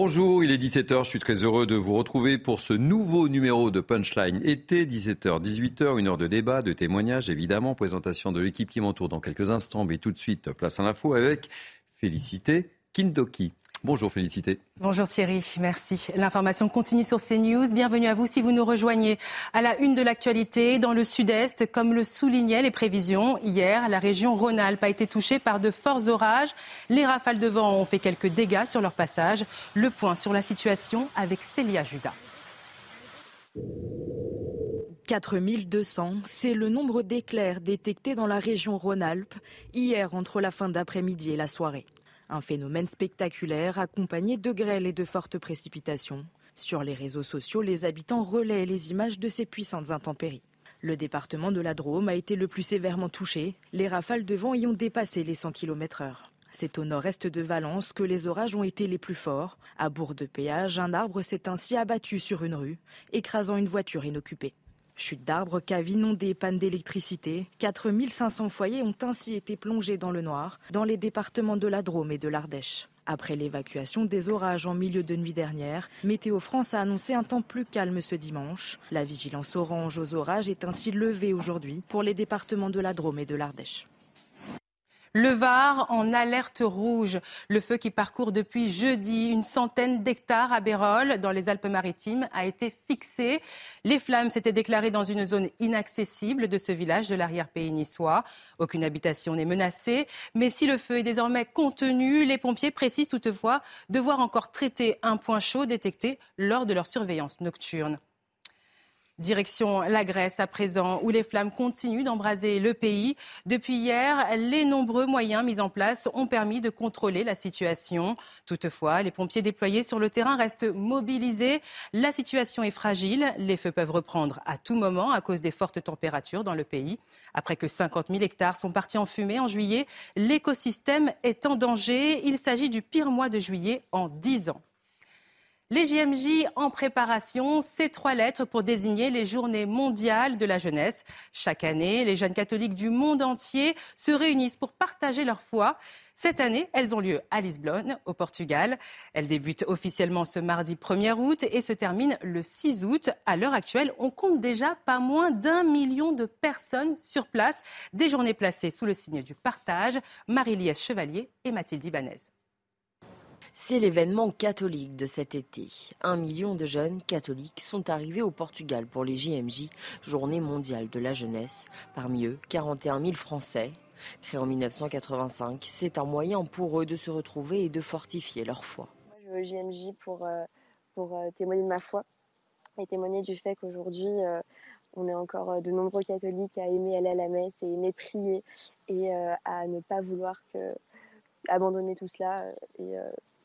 Bonjour, il est 17h, je suis très heureux de vous retrouver pour ce nouveau numéro de Punchline été, 17h, 18h, une heure de débat, de témoignages évidemment, présentation de l'équipe qui m'entoure dans quelques instants, mais tout de suite, place à l'info avec Félicité Kindoki. Bonjour Félicité. Bonjour Thierry, merci. L'information continue sur CNews. Bienvenue à vous si vous nous rejoignez à la une de l'actualité. Dans le sud-est, comme le soulignaient les prévisions, hier, la région Rhône-Alpes a été touchée par de forts orages. Les rafales de vent ont fait quelques dégâts sur leur passage. Le point sur la situation avec Célia Judas. 4200, c'est le nombre d'éclairs détectés dans la région Rhône-Alpes hier entre la fin d'après-midi et la soirée. Un phénomène spectaculaire accompagné de grêles et de fortes précipitations. Sur les réseaux sociaux, les habitants relaient les images de ces puissantes intempéries. Le département de la Drôme a été le plus sévèrement touché. Les rafales de vent y ont dépassé les 100 km/h. C'est au nord-est de Valence que les orages ont été les plus forts. À Bourg-de-Péage, un arbre s'est ainsi abattu sur une rue, écrasant une voiture inoccupée. Chute d'arbres, caves inondées, pannes d'électricité. 4500 foyers ont ainsi été plongés dans le noir dans les départements de la Drôme et de l'Ardèche. Après l'évacuation des orages en milieu de nuit dernière, Météo France a annoncé un temps plus calme ce dimanche. La vigilance orange aux orages est ainsi levée aujourd'hui pour les départements de la Drôme et de l'Ardèche. Le Var en alerte rouge. Le feu qui parcourt depuis jeudi une centaine d'hectares à Bérol, dans les Alpes-Maritimes, a été fixé. Les flammes s'étaient déclarées dans une zone inaccessible de ce village de l'arrière-pays niçois. Aucune habitation n'est menacée. Mais si le feu est désormais contenu, les pompiers précisent toutefois devoir encore traiter un point chaud détecté lors de leur surveillance nocturne. Direction la Grèce à présent, où les flammes continuent d'embraser le pays. Depuis hier, les nombreux moyens mis en place ont permis de contrôler la situation. Toutefois, les pompiers déployés sur le terrain restent mobilisés. La situation est fragile. Les feux peuvent reprendre à tout moment à cause des fortes températures dans le pays. Après que 50 000 hectares sont partis en fumée en juillet, l'écosystème est en danger. Il s'agit du pire mois de juillet en 10 ans. Les JMJ en préparation, ces trois lettres pour désigner les journées mondiales de la jeunesse. Chaque année, les jeunes catholiques du monde entier se réunissent pour partager leur foi. Cette année, elles ont lieu à Lisbonne, au Portugal. Elles débutent officiellement ce mardi 1er août et se terminent le 6 août. À l'heure actuelle, on compte déjà pas moins d'un million de personnes sur place. Des journées placées sous le signe du partage. Marie-Liesse Chevalier et Mathilde Ibanez. C'est l'événement catholique de cet été. Un million de jeunes catholiques sont arrivés au Portugal pour les JMJ, Journée mondiale de la jeunesse. Parmi eux, 41 000 Français. Créé en 1985, c'est un moyen pour eux de se retrouver et de fortifier leur foi. Je veux JMJ pour, euh, euh, témoigner de ma foi et témoigner du fait qu'aujourd'hui, euh, on est encore de nombreux catholiques à aimer aller à la messe et aimer prier et à ne pas vouloir abandonner tout cela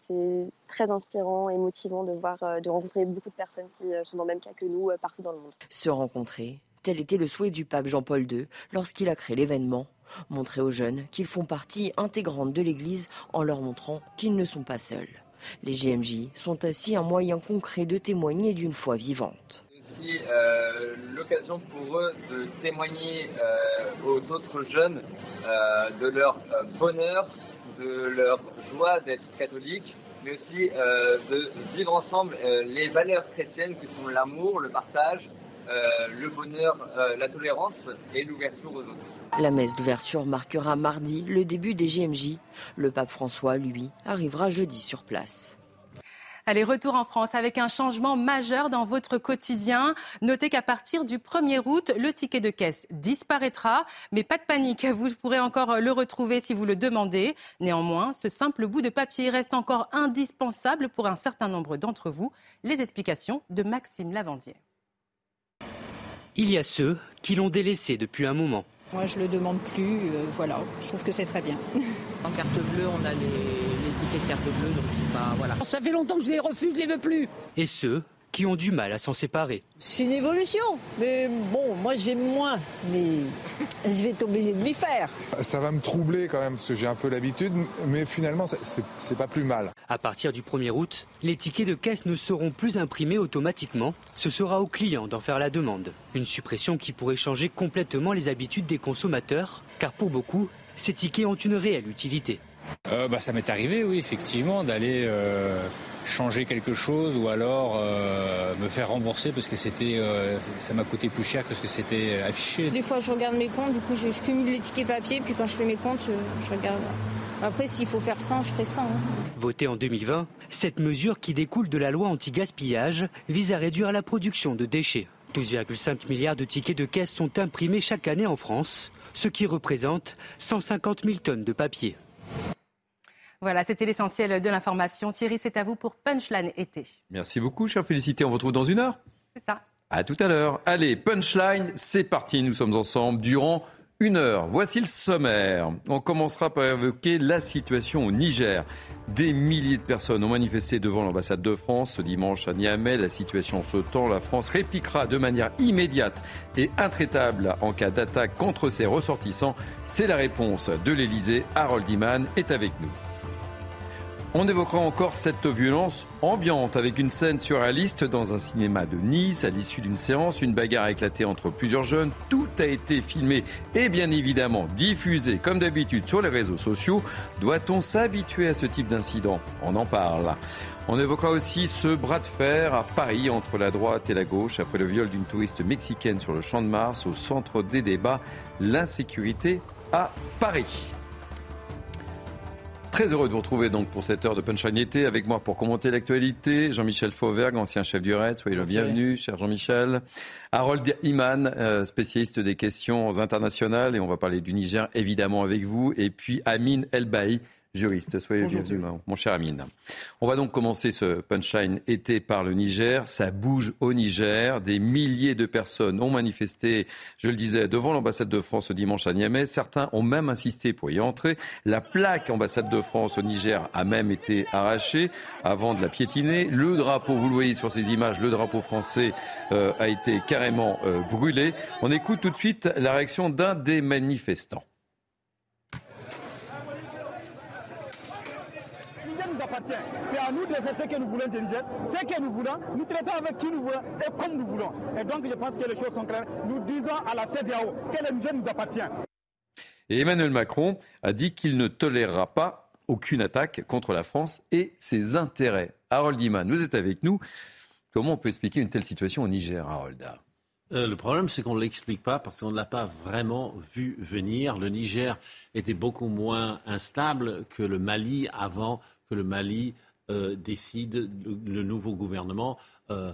c'est très inspirant et motivant de voir, euh, de rencontrer beaucoup de personnes qui euh, sont dans le même cas que nous euh, partout dans le monde. Se rencontrer, tel était le souhait du pape Jean-Paul II lorsqu'il a créé l'événement. Montrer aux jeunes qu'ils font partie intégrante de l'Église en leur montrant qu'ils ne sont pas seuls. Les GMJ sont ainsi un moyen concret de témoigner d'une foi vivante. C'est aussi l'occasion pour eux de témoigner aux autres jeunes de leur bonheur de leur joie d'être catholique, mais aussi euh, de vivre ensemble euh, les valeurs chrétiennes que sont l'amour, le partage, euh, le bonheur, la tolérance et l'ouverture aux autres. La messe d'ouverture marquera mardi le début des GMJ. Le pape François, lui, arrivera jeudi sur place. Allez, retour en France avec un changement majeur dans votre quotidien. Notez qu'à partir du 1er août, le ticket de caisse disparaîtra. Mais pas de panique, vous pourrez encore le retrouver si vous le demandez. Néanmoins, ce simple bout de papier reste encore indispensable pour un certain nombre d'entre vous. Les explications de Maxime Lavandier. Il y a ceux qui l'ont délaissé depuis un moment. Moi, je le demande plus. Euh, voilà, je trouve que c'est très bien. En carte bleue, on a les carte bleue, donc pas. Voilà. Ça fait longtemps que je les refuse, je les veux plus. Et ceux qui ont du mal à s'en séparer. C'est une évolution, mais bon, moi je vais moins, mais je vais être obligé de m'y faire. Ça va me troubler quand même, parce que j'ai un peu l'habitude, mais finalement, c'est pas plus mal. À partir du 1er août, les tickets de caisse ne seront plus imprimés automatiquement. Ce sera au client d'en faire la demande. Une suppression qui pourrait changer complètement les habitudes des consommateurs, car pour beaucoup, ces tickets ont une réelle utilité. Euh, bah, ça m'est arrivé, oui, effectivement, d'aller euh, changer quelque chose ou alors euh, me faire rembourser parce que c'était, euh, ça m'a coûté plus cher que ce que c'était affiché. Des fois, je regarde mes comptes, du coup, je, cumule les tickets papier, puis quand je fais mes comptes, je, regarde. Après, s'il faut faire 100, je ferai 100. Hein. Votée en 2020, cette mesure qui découle de la loi anti-gaspillage vise à réduire la production de déchets. 12,5 milliards de tickets de caisse sont imprimés chaque année en France, ce qui représente 150 000 tonnes de papier. Voilà, c'était l'essentiel de l'information. Thierry, c'est à vous pour Punchline été. Merci beaucoup, cher Félicité. On vous retrouve dans une heure. C'est ça. À tout à l'heure. Allez, Punchline, c'est parti. Nous sommes ensemble durant une heure. Voici le sommaire. On commencera par évoquer la situation au Niger. Des milliers de personnes ont manifesté devant l'ambassade de France ce dimanche à Niamey. La situation se tend. La France répliquera de manière immédiate et intraitable en cas d'attaque contre ses ressortissants. C'est la réponse de l'Elysée. Harold Iman est avec nous. On évoquera encore cette violence ambiante avec une scène surréaliste dans un cinéma de Nice. À l'issue d'une séance, une bagarre a éclaté entre plusieurs jeunes. Tout a été filmé et bien évidemment diffusé comme d'habitude sur les réseaux sociaux. Doit-on s'habituer à ce type d'incident? On en parle. On évoquera aussi ce bras de fer à Paris entre la droite et la gauche après le viol d'une touriste mexicaine sur le champ de Mars au centre des débats, l'insécurité à Paris. Très heureux de vous retrouver donc pour cette heure de Punchline été avec moi pour commenter l'actualité. Jean-Michel Fauvergue, ancien chef du RAID. Soyez le bienvenu, cher Jean-Michel. Harold Iman, euh, spécialiste des questions internationales. Et on va parler du Niger, évidemment, avec vous. Et puis Amine Elbaï, juriste. Soyez bienvenue, mon cher Amine. On va donc commencer ce punchline été par le Niger. Ça bouge au Niger. Des milliers de personnes ont manifesté, je le disais, devant l'ambassade de France ce dimanche à Niamey. Certains ont même insisté pour y entrer. La plaque ambassade de France au Niger a même été arrachée avant de la piétiner. Le drapeau, vous le voyez sur ces images, le drapeau français euh, a été carrément euh, brûlé. On écoute tout de suite la réaction d'un des manifestants. C'est à nous de faire ce que nous voulons diriger, ce que nous voulons, nous traitons avec qui nous voulons et comme nous voulons. Et donc je pense que les choses sont claires. Nous disons à la CDAO que le Niger nous appartient. Et Emmanuel Macron a dit qu'il ne tolérera pas aucune attaque contre la France et ses intérêts. Harold Iman, vous êtes avec nous. Comment on peut expliquer une telle situation au Niger, Harold? Euh, le problème, c'est qu'on ne l'explique pas parce qu'on ne l'a pas vraiment vu venir. Le Niger était beaucoup moins instable que le Mali avant que le Mali euh, décide, le, nouveau gouvernement, euh,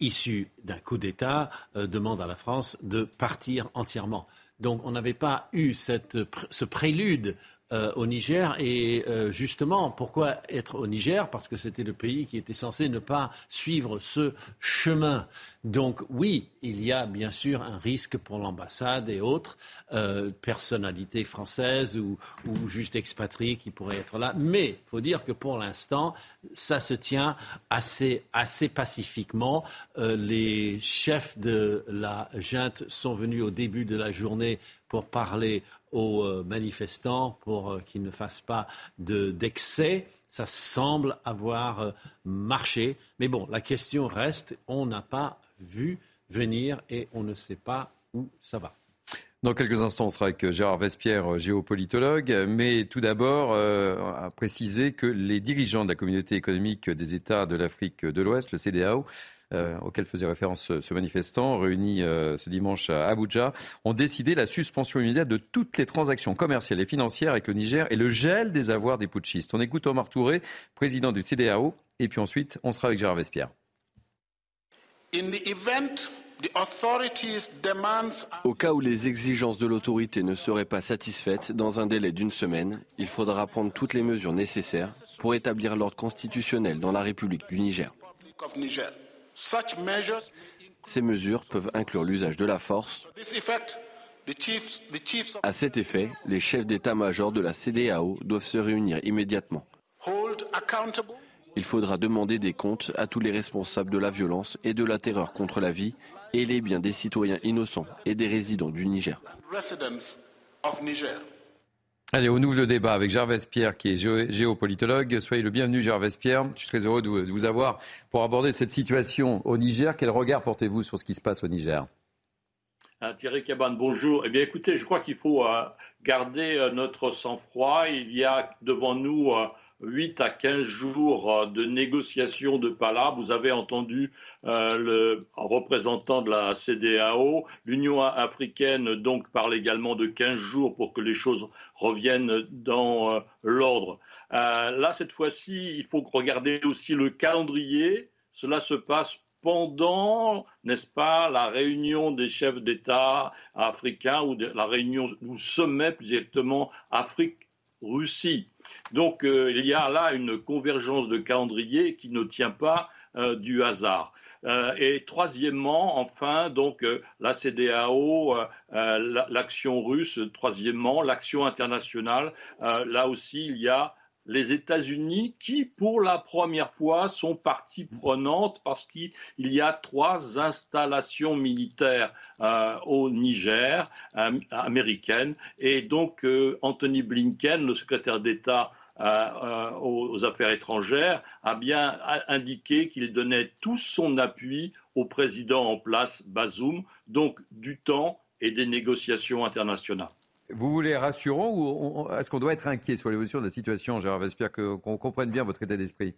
issu d'un coup d'État, euh, demande à la France de partir entièrement. Donc on n'avait pas eu ce prélude euh, au Niger. Et euh, justement, pourquoi être au Niger? Parce que c'était le pays qui était censé ne pas suivre ce chemin. Donc oui, il y a bien sûr un risque pour l'ambassade et autres euh, personnalités françaises ou, juste expatriés qui pourraient être là. Mais il faut dire que pour l'instant, ça se tient assez, assez pacifiquement. les chefs de la junte sont venus au début de la journée pour parler aux euh, manifestants pour euh, qu'ils ne fassent pas d'excès. Ça semble avoir euh, marché. Mais bon, la question reste, on n'a pas vu venir et on ne sait pas où ça va. Dans quelques instants, on sera avec Gérard Vespierre, géopolitologue. Mais tout d'abord, à préciser que les dirigeants de la communauté économique des États de l'Afrique de l'Ouest, le CDAO, euh, auquel faisait référence ce manifestant, réuni euh, ce dimanche à Abuja, ont décidé la suspension immédiate de toutes les transactions commerciales et financières avec le Niger et le gel des avoirs des putschistes. On écoute Omar Touré, président du CDAO, et puis ensuite, on sera avec Gérard Vespierre. Au cas où les exigences de l'autorité ne seraient pas satisfaites dans un délai d'une semaine, il faudra prendre toutes les mesures nécessaires pour établir l'ordre constitutionnel dans la République du Niger. Ces mesures peuvent inclure l'usage de la force. À cet effet, les chefs d'état-major de la CDAO doivent se réunir immédiatement. Il faudra demander des comptes à tous les responsables de la violence et de la terreur contre la vie et les biens des citoyens innocents et des résidents du Niger. Allez, on ouvre le débat avec Gervais Pierre, qui est géopolitologue. Soyez le bienvenu, Gervais Pierre. Je suis très heureux de vous avoir pour aborder cette situation au Niger. Quel regard portez-vous sur ce qui se passe au Niger? Ah, Thierry Cabane, bonjour. Eh bien, écoutez, je crois qu'il faut euh, garder euh, notre sang-froid. Il y a devant nous 8 à 15 jours de négociations de palabres. Vous avez entendu le représentant de la CDAO. L'Union africaine donc parle également de 15 jours pour que les choses reviennent dans l'ordre. là, cette fois-ci, il faut regarder aussi le calendrier. Cela se passe pendant, n'est-ce pas, la réunion des chefs d'État africains ou la réunion du sommet plus exactement Afrique-Russie. Donc euh, il y a là une convergence de calendrier qui ne tient pas euh, du hasard. Euh, et troisièmement, enfin, donc la CDAO, l'action russe. Troisièmement, l'action internationale. là aussi, il y a les États-Unis qui, pour la première fois, sont partie prenante parce qu'il y a trois installations militaires au Niger, américaines. Et donc, Anthony Blinken, le secrétaire d'État aux affaires étrangères, a bien indiqué qu'il donnait tout son appui au président en place, Bazoum, donc du temps et des négociations internationales. Vous voulez rassurant ou est-ce qu'on doit être inquiet sur l'évolution de la situation, Gérard J'espère qu'on comprenne bien votre état d'esprit?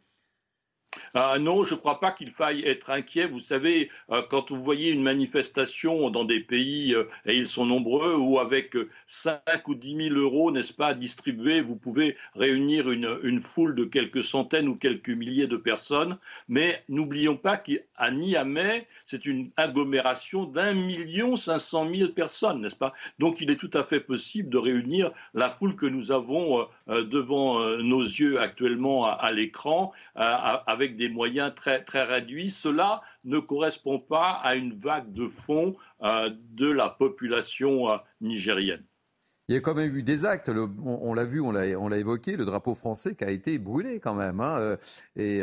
Ah non, je ne crois pas qu'il faille être inquiet. Vous savez, euh, quand vous voyez une manifestation dans des pays, euh, et ils sont nombreux, où avec 5 ou 10 000 euros, n'est-ce pas, distribués, vous pouvez réunir une, foule de quelques centaines ou quelques milliers de personnes. Mais n'oublions pas qu'à Niamey, c'est une agglomération d'un million cinq cent mille personnes, n'est-ce pas? Donc il est tout à fait possible de réunir la foule que nous avons euh, devant nos yeux actuellement à, à l'écran, avec avec des moyens très, très réduits. Cela ne correspond pas à une vague de fonds euh, de la population euh, nigérienne. Il y a quand même eu des actes, on, l'a vu, on l'a évoqué, le drapeau français qui a été brûlé quand même. Hein, euh, et,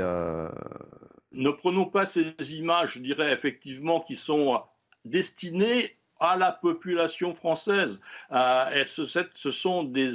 Ne prenons pas ces images, je dirais effectivement, qui sont destinées à la population française. Euh, ce, ce, sont des,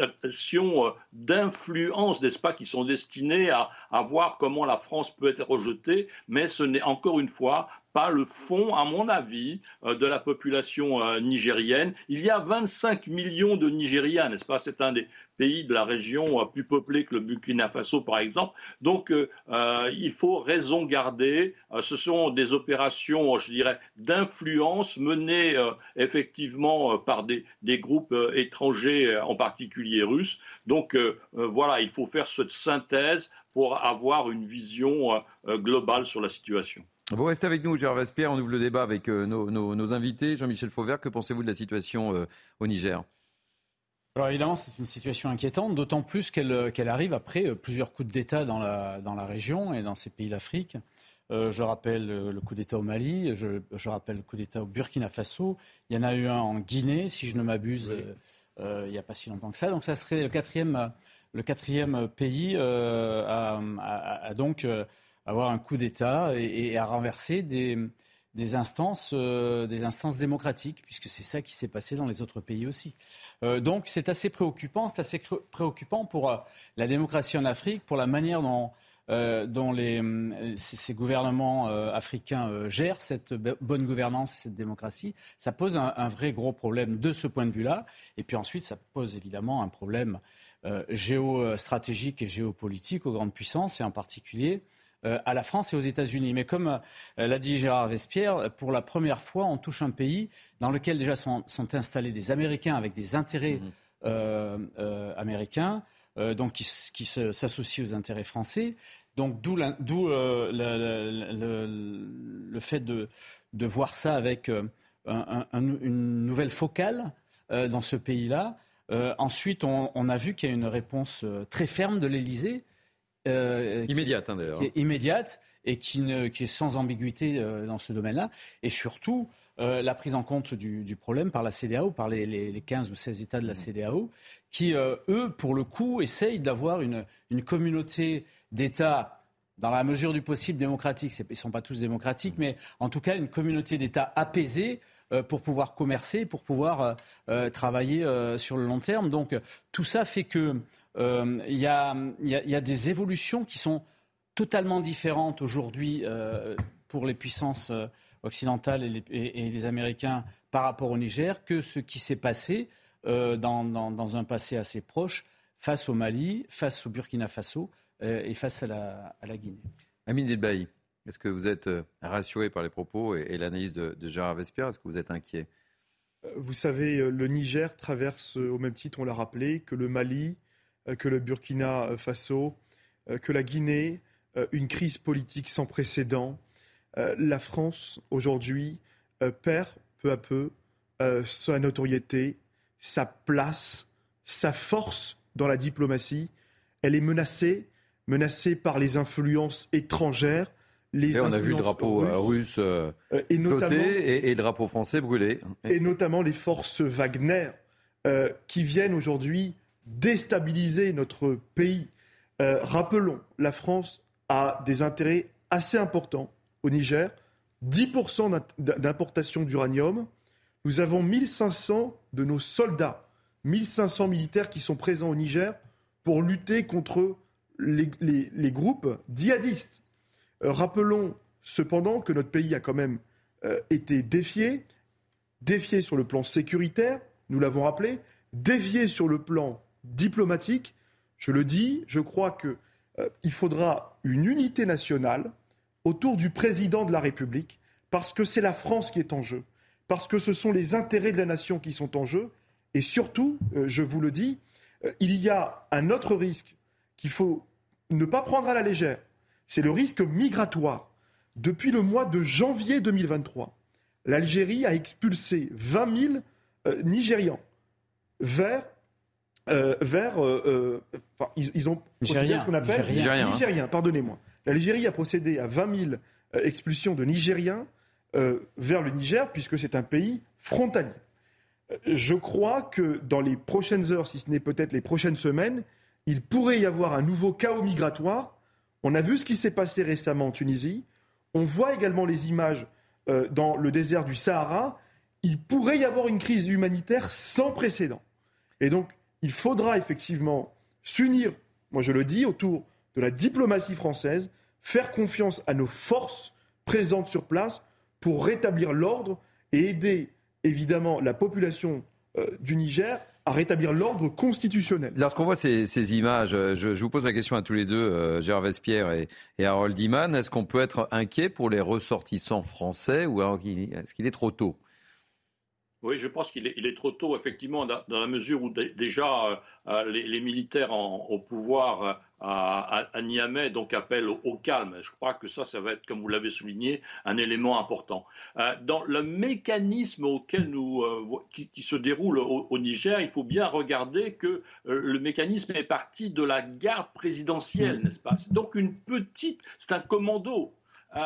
actions euh, d'influence, n'est-ce pas, qui sont destinées à, voir comment la France peut être rejetée, mais ce n'est encore une fois pas le fond, à mon avis, euh, de la population nigérienne. Il y a 25 millions de Nigériens, n'est-ce pas? C'est un des pays de la région euh, plus peuplé que le Burkina Faso, par exemple. Donc, il faut raison garder. ce sont des opérations, je dirais, d'influence menées effectivement par des, groupes étrangers, en particulier russes. Donc, voilà, il faut faire cette synthèse pour avoir une vision globale sur la situation. Vous restez avec nous, Gérard Vespierre. On ouvre le débat avec euh, nos, invités. Jean-Michel Fauvert, que pensez-vous de la situation euh, au Niger? Alors évidemment, c'est une situation inquiétante, d'autant plus qu'elle euh, arrive après plusieurs coups d'État dans la, dans la région et dans ces pays d'Afrique. je rappelle le coup d'État au Mali, je, rappelle le coup d'État au Burkina Faso. Il y en a eu un en Guinée, si je ne m'abuse, il n'y a pas si longtemps que ça. Donc ça serait le quatrième, le quatrième pays à, donc avoir un coup d'État et, à renverser des, des instances, euh, des instances démocratiques, puisque c'est ça qui s'est passé dans les autres pays aussi. Euh, donc c'est assez préoccupant, c'est assez préoccupant pour euh, la démocratie en Afrique, pour la manière dont, les, ces gouvernements africains gèrent cette bonne gouvernance, cette démocratie. Ça pose un, un, vrai gros problème de ce point de vue-là. Et puis ensuite, ça pose évidemment un problème géostratégique et géopolitique aux grandes puissances, et en particulier à la France et aux États-Unis. Mais comme euh, l'a dit Gérard Vespierre, pour la première fois, on touche un pays dans lequel déjà sont, installés des Américains avec des intérêts mmh. euh, américains, donc qui, s'associent aux intérêts français. Donc d'où le, fait de, voir ça avec une nouvelle focale dans ce pays-là. ensuite, on, on, a vu qu'il y a une réponse très ferme de l'Élysée euh, immédiate, hein, d'ailleurs. immédiate et qui, ne, qui, est sans ambiguïté euh, dans ce domaine-là. Et surtout, euh, la prise en compte du, problème par la CDAO, par les, les, 15 ou 16 États de la CDAO, qui, eux, pour le coup, essayent d'avoir une, une communauté d'États dans la mesure du possible démocratique. Ils ne sont pas tous démocratiques, mais en tout cas une communauté d'États apaisée pour pouvoir commercer, pour pouvoir travailler sur le long terme. Donc tout ça fait que euh, il y, a, des évolutions qui sont totalement différentes aujourd'hui euh, pour les puissances euh, occidentales et les, Américains par rapport au Niger que ce qui s'est passé dans, un passé assez proche face au Mali, face au Burkina Faso et face à la, à la Guinée. Amine Delbaï, est-ce que vous êtes rassuré par les propos et, l'analyse de, de Gérard Vespierre? Est-ce que vous êtes inquiet? Vous savez, le Niger traverse au même titre, on l'a rappelé, que le Mali, que le Burkina Faso, que la Guinée, une crise politique sans précédent. La France, aujourd'hui, perd peu à peu sa notoriété, sa place, sa force dans la diplomatie. Elle est menacée, menacée par les influences étrangères. Les et on a vu le drapeau russe, euh, euh, et, notamment, et, le drapeau français brûlé. Et notamment les forces Wagner euh, qui viennent aujourd'hui déstabiliser notre pays. rappelons, la France a des intérêts assez importants au Niger. 10% d'importation d'uranium. Nous avons 1500 de nos soldats 1500 militaires qui sont présents au Niger pour lutter contre les, groupes djihadistes. Euh, rappelons cependant que notre pays a quand même euh, été défié, défié sur le plan sécuritaire, nous l'avons rappelé, défié sur le plan diplomatique. Je le dis, je crois qu'il euh, faudra une unité nationale autour du président de la République, parce que c'est la France qui est en jeu, parce que ce sont les intérêts de la nation qui sont en jeu, et surtout, euh, je vous le dis, euh, il y a un autre risque qu'il faut ne pas prendre à la légère. C'est le risque migratoire. Depuis le mois de janvier 2023, l'Algérie a expulsé 20 000 euh, Nigérians vers vers. ils, ont procédé à ce qu'on appelle Nigériens. Nigériens, pardonnez-moi. L'Algérie a procédé à 20 000 expulsions de Nigériens vers le Niger, puisque c'est un pays frontalier je crois que dans les prochaines heures, si ce n'est peut-être les prochaines semaines, il pourrait y avoir un nouveau chaos migratoire. On a vu ce qui s'est passé récemment en Tunisie. On voit également les images euh, dans le désert du Sahara. Il pourrait y avoir une crise humanitaire sans précédent. Et donc, il faudra effectivement s'unir, moi je le dis, autour de la diplomatie française, faire confiance à nos forces présentes sur place pour rétablir l'ordre et aider évidemment la population euh, du Niger à rétablir l'ordre constitutionnel. Lorsqu'on voit ces, images, euh, je, vous pose la question à tous les deux, euh, Vespierre et, Harold Iman, est-ce qu'on peut être inquiet pour les ressortissants français ou est-ce qu'il est trop tôt? Oui, je pense qu'il est, trop tôt, effectivement, dans, la mesure où déjà les, militaires au pouvoir à, Niamey, donc appelle au, calme. Je crois que ça, ça va être, comme vous l'avez souligné, un élément important. Euh, dans le mécanisme auquel nous, euh, qui, se déroule au, Niger, il faut bien regarder que euh, le mécanisme est parti de la garde présidentielle, n'est-ce pas? Donc une petite, c'est un commando.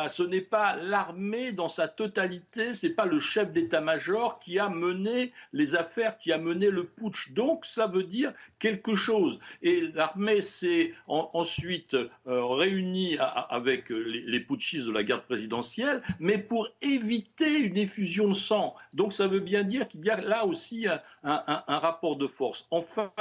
Ce n'est pas l'armée dans sa totalité, ce n'est pas le chef d'état-major qui a mené les affaires, qui a mené le putsch. Donc ça veut dire quelque chose. Et l'armée s'est ensuite euh, réunie avec les, putschistes de la garde présidentielle, mais pour éviter une effusion de sang. Donc ça veut bien dire qu'il y a là aussi un, rapport de force. Enfin,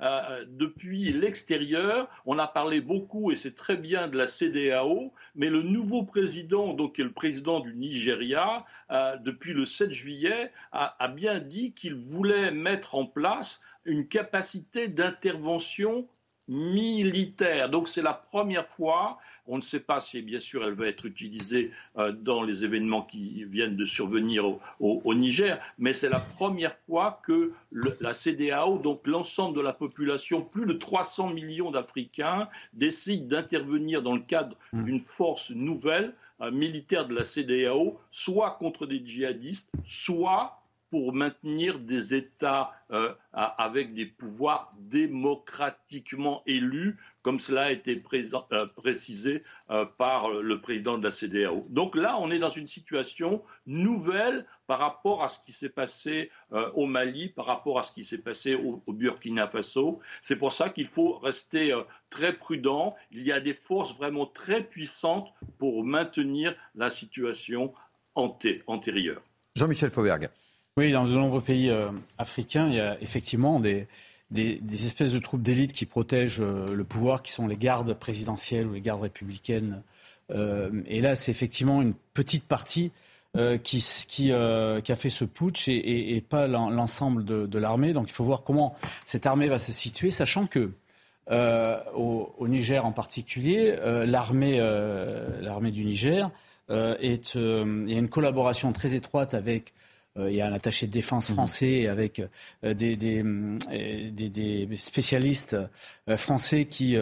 euh, depuis l'extérieur, on a parlé beaucoup, et c'est très bien, de la CDAO, mais le nouveau président, donc qui est le président du Nigeria, euh, depuis le 7 juillet, a, a bien dit qu'il voulait mettre en place une capacité d'intervention militaire. Donc c'est la première fois, on ne sait pas si bien sûr elle va être utilisée euh, dans les événements qui viennent de survenir au, Niger, mais c'est la première fois que la CDAO, donc l'ensemble de la population, plus de 300 millions d'Africains, décide d'intervenir dans le cadre mmh. d'une force nouvelle euh, militaire de la CDAO, soit contre des djihadistes, soit pour maintenir des États euh, avec des pouvoirs démocratiquement élus, comme cela a été euh, précisé euh, par le président de la CDAO. Donc là, on est dans une situation nouvelle par rapport à ce qui s'est passé au Mali, par rapport à ce qui s'est passé au, au, Burkina Faso. C'est pour ça qu'il faut rester très prudent. Il y a des forces vraiment très puissantes pour maintenir la situation antérieure. Jean-Michel Fauberg. Oui, dans de nombreux pays euh, africains, il y a effectivement des, espèces de troupes d'élite qui protègent euh, le pouvoir, qui sont les gardes présidentielles ou les gardes républicaines. Euh, et là, c'est effectivement une petite partie qui, qui, qui, a fait ce putsch et, pas l'ensemble de, l'armée. Donc il faut voir comment cette armée va se situer, sachant que au, Niger en particulier, l'armée, du Niger il y a une collaboration très étroite avec il y a un attaché de défense mhm. français avec des, des, des, spécialistes français qui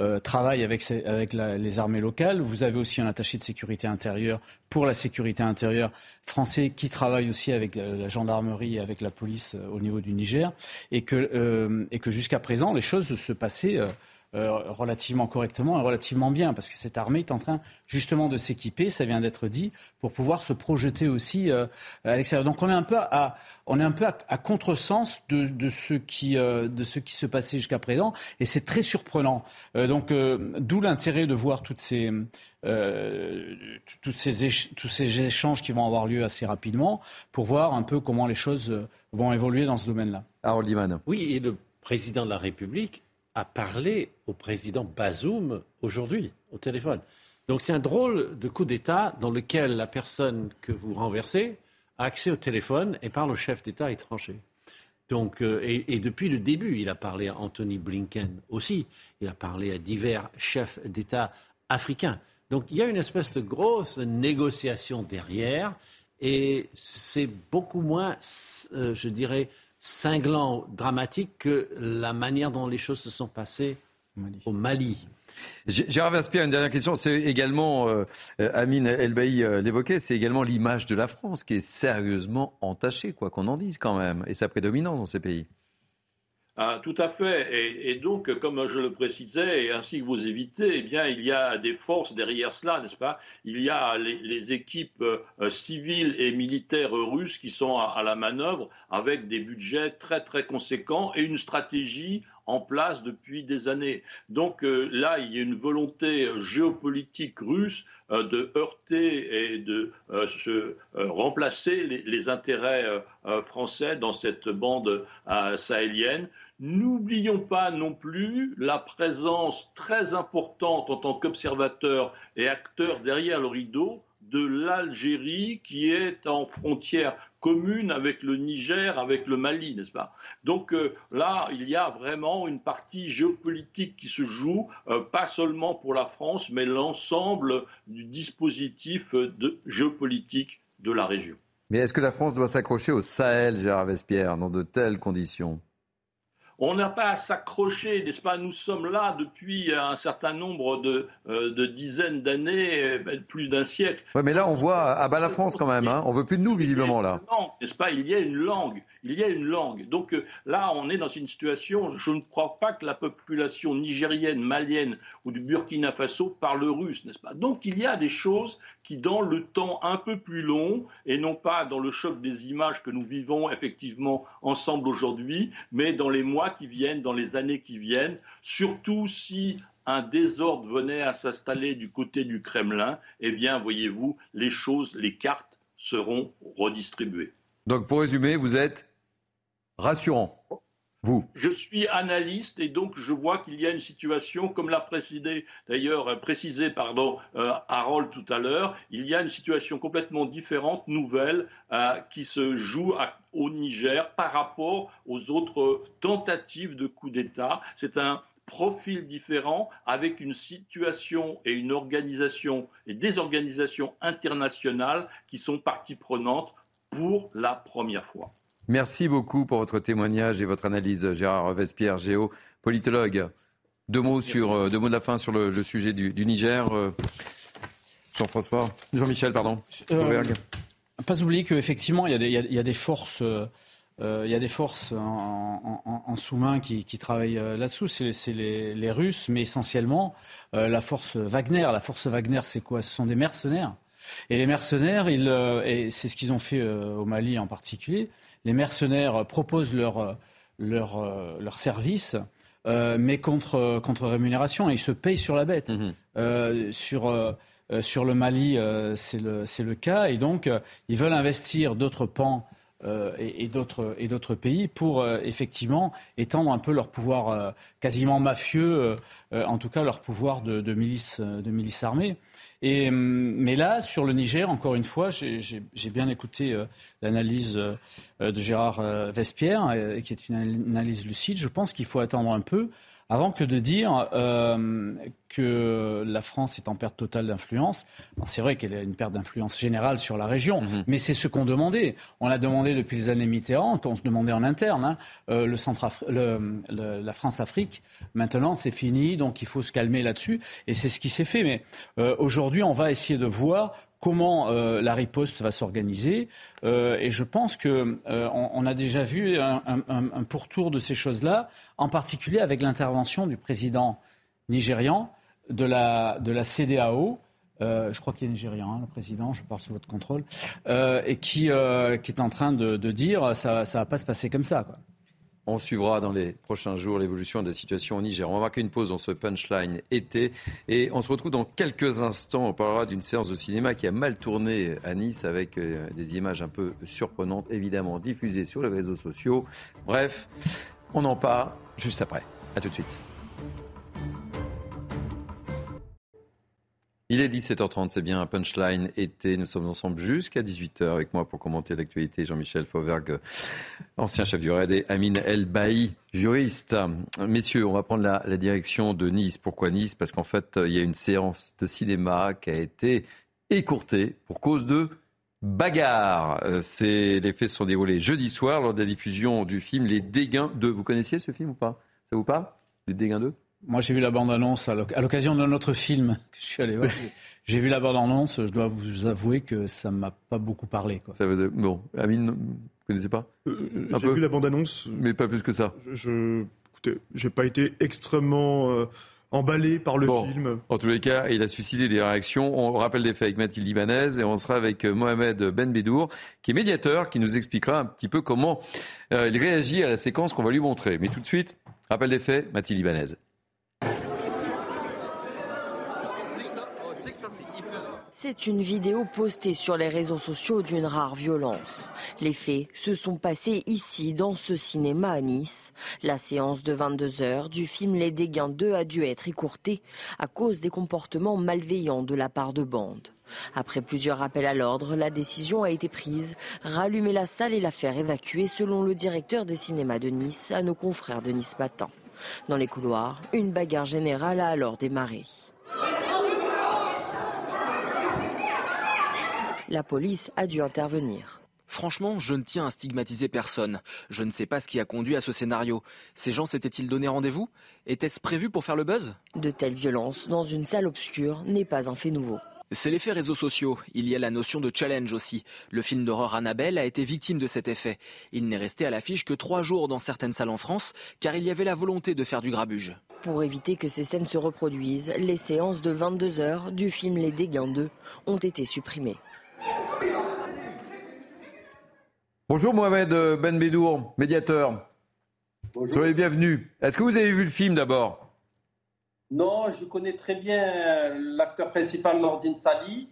euh, travaille avec, avec les armées locales. Vous avez aussi un attaché de sécurité intérieure pour la sécurité intérieure français qui travaille aussi avec la gendarmerie et avec la police euh, au niveau du Niger. Et que, euh, et que jusqu'à présent, les choses se passaient euh, relativement correctement et relativement bien, parce que cette armée est en train justement de s'équiper, ça vient d'être dit, pour pouvoir se projeter aussi euh, à l'extérieur. Donc on est un peu à, on est un peu à, contresens de, de, ce qui, euh, de ce qui se passait jusqu'à présent, et c'est très surprenant. donc d'où l'intérêt de voir toutes ces, toutes ces tous ces échanges qui vont avoir lieu assez rapidement, pour voir un peu comment les choses vont évoluer dans ce domaine-là. Harold Iman. Oui, et le président de la République a parlé au président Bazoum aujourd'hui au téléphone. Donc c'est un drôle de coup d'État dans lequel la personne que vous renversez a accès au téléphone et parle au chef d'État étranger. Donc, euh, et, depuis le début, il a parlé à Anthony Blinken aussi. Il a parlé à divers chefs d'État africains. Donc il y a une espèce de grosse négociation derrière et c'est beaucoup moins, euh, je dirais, cinglant, dramatique que la manière dont les choses se sont passées au Mali. Gérard Vaspier, une dernière question. C'est également, euh, euh, Amine Elbaï euh, l'évoquait, c'est également l'image de la France qui est sérieusement entachée, quoi qu'on en dise quand même, et sa prédominance dans ces pays. Ah, tout à fait. Et, donc, comme je le précisais, et ainsi que vous évitez, eh bien, il y a des forces derrière cela, n'est-ce pas? Il y a les, équipes euh, civiles et militaires russes qui sont à, la manœuvre avec des budgets très très conséquents et une stratégie en place depuis des années. Donc euh, là, il y a une volonté géopolitique russe euh, de heurter et de se remplacer les intérêts français dans cette bande sahélienne. N'oublions pas non plus la présence très importante en tant qu'observateur et acteur derrière le rideau de l'Algérie qui est en frontière commune avec le Niger, avec le Mali, n'est-ce pas? Donc euh, là, il y a vraiment une partie géopolitique qui se joue, euh, pas seulement pour la France, mais l'ensemble du dispositif de géopolitique de la région. Mais est-ce que la France doit s'accrocher au Sahel, Gérard Vespierre, dans de telles conditions? On n'a pas à s'accrocher, n'est-ce pas? Nous sommes là depuis un certain nombre de, euh, dizaines d'années, euh, plus d'un siècle. Ouais, mais là, on voit à bas la France quand même. Hein. On veut plus de nous, visiblement, là. N'est-ce pas? Il y a une langue. Il y a une langue. Donc euh, là, on est dans une situation. Je ne crois pas que la population nigérienne, malienne ou du Burkina Faso parle russe, n'est-ce pas? Donc il y a des choses qui, dans le temps un peu plus long, et non pas dans le choc des images que nous vivons effectivement ensemble aujourd'hui, mais dans les mois qui viennent, dans les années qui viennent, surtout si un désordre venait à s'installer du côté du Kremlin, eh bien, voyez-vous, les choses, les cartes seront redistribuées. Donc, pour résumer, vous êtes rassurant Je suis analyste et donc je vois qu'il y a une situation, comme l'a précisé d'ailleurs euh, précisé pardon euh, Harold tout à l'heure, il y a une situation complètement différente, nouvelle, euh, qui se joue au Niger par rapport aux autres tentatives de coup d'État. C'est un profil différent avec une situation et une organisation et des organisations internationales qui sont partie prenante pour la première fois. Merci beaucoup pour votre témoignage et votre analyse, Gérard Vespierre, géopolitologue. Deux mots, sur, euh, deux mots de la fin sur le, sujet du, Niger. Euh, Jean-François, Jean-Michel, pardon. Euh, pas oublier qu'effectivement, il, il, y a des forces. il y a des forces en, sous-main qui, travaillent là-dessous, c'est les, Russes, mais essentiellement la force Wagner. La force Wagner, c'est quoi? Ce sont des mercenaires. Et les mercenaires, et c'est ce qu'ils ont fait au Mali en particulier, les mercenaires proposent leur, leur, leur service. Euh, mais contre, contre rémunération, et ils se payent sur la bête. Mhm. Euh, sur, euh, sur le Mali, c'est le, le, cas, et donc ils veulent investir d'autres pans et, et d'autres pays pour effectivement étendre un peu leur pouvoir quasiment mafieux, en tout cas leur pouvoir de, de milice, de milice armée. Et, mais là, sur le Niger, encore une fois, j'ai bien écouté l'analyse euh, de Gérard euh, Vespierre, euh, qui est une analyse lucide. Je pense qu'il faut attendre un peu avant que de dire euh, que la France est en perte totale d'influence. C'est vrai qu'elle a une perte d'influence générale sur la région, mhm. mais c'est ce qu'on demandait. On l'a demandé depuis les années Mitterrand, on se demandait en interne, hein, euh, le centre le, la France-Afrique. Maintenant, c'est fini, donc il faut se calmer là-dessus, et c'est ce qui s'est fait. Mais euh, aujourd'hui, on va essayer de voir comment euh, la riposte va s'organiser. Euh, et je pense qu'on euh, a déjà vu un, pourtour de ces choses-là, en particulier avec l'intervention du président nigérian de la, CDAO. je crois qu'il est nigérian, hein, le président, je parle sous votre contrôle, et qui, est en train de, dire ça ne va pas se passer comme ça. On suivra dans les prochains jours l'évolution de la situation au Niger. On va marquer une pause dans ce punchline été et on se retrouve dans quelques instants. On parlera d'une séance de cinéma qui a mal tourné à Nice avec euh, des images un peu surprenantes, évidemment diffusées sur les réseaux sociaux. Bref, on en parle juste après. A tout de suite. Il est 17h30, c'est bien un punchline été. Nous sommes ensemble jusqu'à 18h avec moi pour commenter l'actualité. Jean-Michel Fauvergue, ancien chef du RAID, et Amine El Bailly, juriste. Messieurs, on va prendre la, direction de Nice. Pourquoi Nice? Parce qu'en fait, il y a une séance de cinéma qui a été écourtée pour cause de bagarre. les faits se sont déroulés jeudi soir lors de la diffusion du film Les Dégains 2. Vous connaissiez ce film ou pas? Ça vous parle? Les Dégains 2 moi, j'ai vu la bande-annonce à l'occasion de notre film que je suis allé voir. J'ai vu la bande-annonce, je dois vous avouer que ça ne m'a pas beaucoup parlé. Quoi. Ça Bon, Amine, vous ne connaissez pas? Euh, J'ai vu la bande-annonce. Mais pas plus que ça. Je, écoutez, j'ai pas été extrêmement euh, emballé par le film. En tous les cas, il a suscité des réactions. On rappelle des faits avec Mathilde Ibanez et on sera avec euh, Mohamed Ben Bedour, qui est médiateur, qui nous expliquera un petit peu comment il réagit à la séquence qu'on va lui montrer. Mais tout de suite, rappel des faits, Mathilde Ibanez. C'est une vidéo postée sur les réseaux sociaux d'une rare violence. Les faits se sont passés ici, dans ce cinéma à Nice. La séance de 22 heures du film Les Dégains 2 a dû être écourtée à cause des comportements malveillants de la part de bandes. Après plusieurs appels à l'ordre, la décision a été prise, rallumer la salle et la faire évacuer selon le directeur des cinémas de Nice à nos confrères de Nice Matin. Dans les couloirs, une bagarre générale a alors démarré. La police a dû intervenir. Franchement, je ne tiens à stigmatiser personne. Je ne sais pas ce qui a conduit à ce scénario. Ces gens s'étaient-ils donné rendez-vous? Était-ce prévu pour faire le buzz? De telles violences dans une salle obscure n'est pas un fait nouveau. C'est l'effet réseaux sociaux. Il y a la notion de challenge aussi. Le film d'horreur Annabelle a été victime de cet effet. Il n'est resté à l'affiche que trois jours dans certaines salles en France, car il y avait la volonté de faire du grabuge. Pour éviter que ces scènes se reproduisent, les séances de 22 heures du film Les Dégains 2 ont été supprimées. Bonjour Mohamed Ben Bedour, médiateur. Bonjour. Soyez bienvenue. Est-ce que vous avez vu le film d'abord? Non, je connais très bien l'acteur principal Nordine Sali.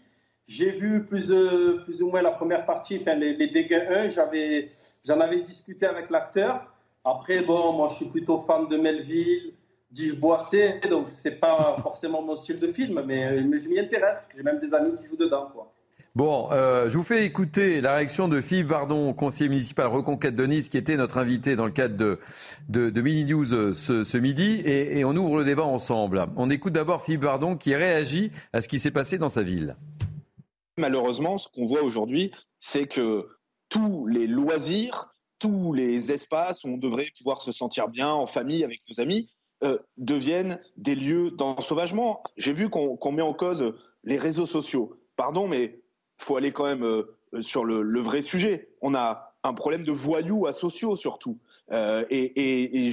J'ai vu plus, euh, plus ou moins la première partie, enfin les, dégâts 1, j'en avais discuté avec l'acteur. Après, bon, moi je suis plutôt fan de Melville, d'Yves Boisset, donc c'est pas forcément mon style de film, mais, mais je m'y intéresse, j'ai même des amis qui jouent dedans. Quoi. Bon, euh, je vous fais écouter la réaction de Philippe Vardon, conseiller municipal Reconquête de Nice, qui était notre invité dans le cadre de, de, Mini News euh, ce, midi, et, on ouvre le débat ensemble. On écoute d'abord Philippe Vardon qui réagit à ce qui s'est passé dans sa ville. Malheureusement, ce qu'on voit aujourd'hui, c'est que tous les loisirs, tous les espaces où on devrait pouvoir se sentir bien en famille avec nos amis, euh, deviennent des lieux d'ensauvagement. J'ai vu qu'on met en cause les réseaux sociaux. Pardon, mais faut aller quand même euh, sur le, le, vrai sujet. On a un problème de voyous asociaux surtout. Euh, et,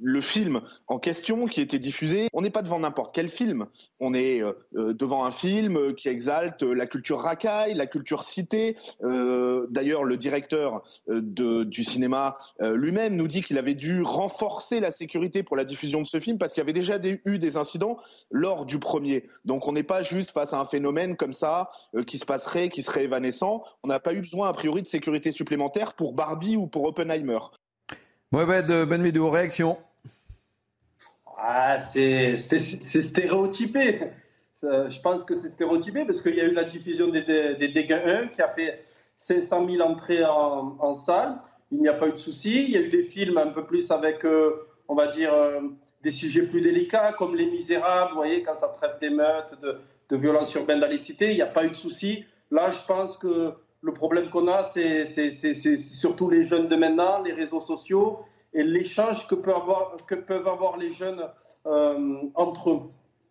le film en question qui était diffusé, on n'est pas devant n'importe quel film. On est euh, euh, devant un film qui exalte la culture racaille, la culture cité. D'ailleurs, le directeur du cinéma lui-même nous dit qu'il avait dû renforcer la sécurité pour la diffusion de ce film parce qu'il y avait déjà eu des incidents lors du premier. Donc on n'est pas juste face à un phénomène comme ça qui se passerait, qui serait évanescent. On n'a pas eu besoin a priori de sécurité supplémentaire pour Barbie ou pour Oppenheimer. Mohamed Benmedou, réaction ah, C'est stéréotypé. Je pense que c'est stéréotypé parce qu'il y a eu la diffusion des, dégâts 1 qui a fait 500 000 entrées en, salle. Il n'y a pas eu de souci. Il y a eu des films un peu plus avec, euh, on va dire, euh, des sujets plus délicats comme Les Misérables, vous voyez, quand ça traite d'émeutes, de, de violences urbaines dans les cités, il n'y a pas eu de souci. Là, je pense que le problème qu'on a, c'est surtout les jeunes de maintenant, les réseaux sociaux et l'échange que, peuvent avoir, que peuvent avoir les jeunes euh, entre eux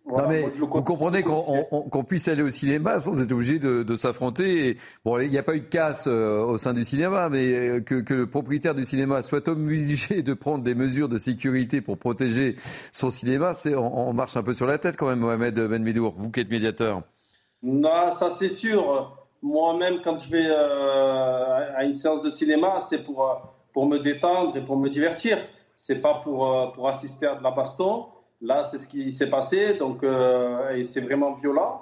non mais vous comprenez qu'on puisse aller au cinéma sans être obligé de, s'affronter. Bon, il n'y a pas eu de casse euh, au sein du cinéma, mais euh, que, le propriétaire du cinéma soit obligé de prendre des mesures de sécurité pour protéger son cinéma, c'est on, marche un peu sur la tête quand même, Mohamed Ben Medour, vous qui êtes médiateur. Non, ça c'est sûr. Moi-même, quand je vais euh, à une séance de cinéma, c'est pour, pour me détendre et pour me divertir. C'est pas pour, pour assister à de la baston. Là, c'est ce qui s'est passé, donc, euh, et c'est vraiment violent.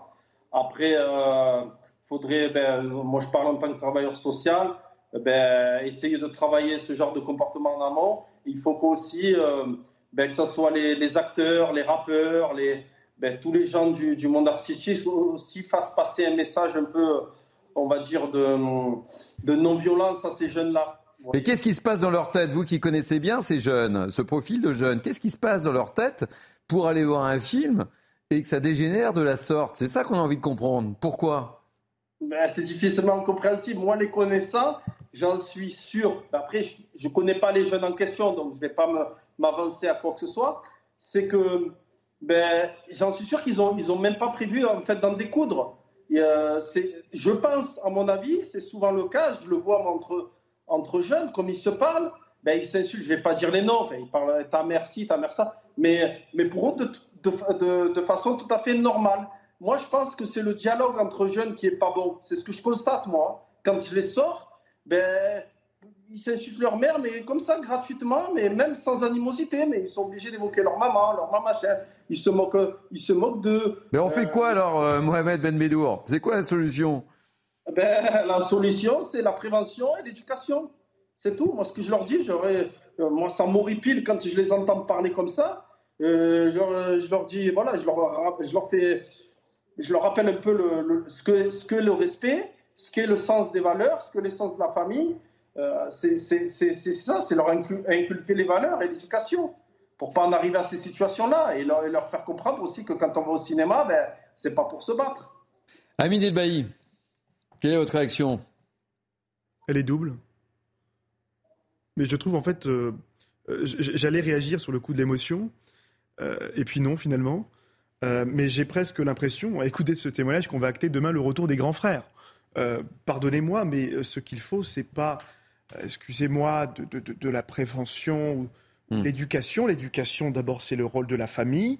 Après, euh, faudrait, ben, moi je parle en tant que travailleur social, ben, essayer de travailler ce genre de comportement en amont. Il faut qu'aussi, euh, ben, que ce soit les, acteurs, les rappeurs, les, ben, tous les gens du, du, monde artistique aussi fassent passer un message un peu, on va dire, de, de non-violence à ces jeunes-là. Mais qu'est-ce qui se passe dans leur tête, vous qui connaissez bien ces jeunes, ce profil de jeunes? Qu'est-ce qui se passe dans leur tête pour aller voir un film et que ça dégénère de la sorte? C'est ça qu'on a envie de comprendre. Pourquoi? Ben, C'est difficilement compréhensible. Moi, les connaissant, j'en suis sûr. Après, je ne connais pas les jeunes en question, donc je ne vais pas m'avancer à quoi que ce soit. C'est que ben, j'en suis sûr qu'ils n'ont ils ont même pas prévu en fait d'en découdre. Euh, je pense, à mon avis, c'est souvent le cas, je le vois entre entre jeunes, comme ils se parlent, ben, ils s'insultent. Je ne vais pas dire les noms, ils parlent ta mère ci, ta mère ça, mais, mais pour eux, de, de, de, façon tout à fait normale. Moi, je pense que c'est le dialogue entre jeunes qui est pas bon. C'est ce que je constate, moi. Quand je les sors, ben, ils s'insultent leur mère, mais comme ça, gratuitement, mais même sans animosité, mais ils sont obligés d'évoquer leur maman, leur maman, ils se moquent, ils se moquent d'eux. Mais on fait quoi alors, euh, Mohamed Ben Medour C'est quoi la solution? Ben, La solution, c'est la prévention et l'éducation. C'est tout. Moi, ce que je leur dis, j'aurais, euh, moi, ça m'horripile quand je les entends parler comme ça. Euh, je, leur dis, voilà, je leur, je leur fais, je leur rappelle un peu le, ce, que, ce que le respect, ce qu'est le sens des valeurs, ce que l'essence de la famille. Euh, c'est ça, c'est leur inculquer les valeurs et l'éducation pour pas en arriver à ces situations-là et leur, leur, faire comprendre aussi que quand on va au cinéma, ben, c'est pas pour se battre. Amin Delbaï, quelle est votre réaction? Elle est double. Mais je trouve en fait, euh, euh, j'allais réagir sur le coup de l'émotion, euh, et puis non finalement. mais j'ai presque l'impression, à écouter ce témoignage, qu'on va acter demain le retour des grands frères. Pardonnez-moi, mais ce qu'il faut, c'est pas, excusez-moi, de, la prévention ou hmm. l'éducation. L'éducation, d'abord, c'est le rôle de la famille.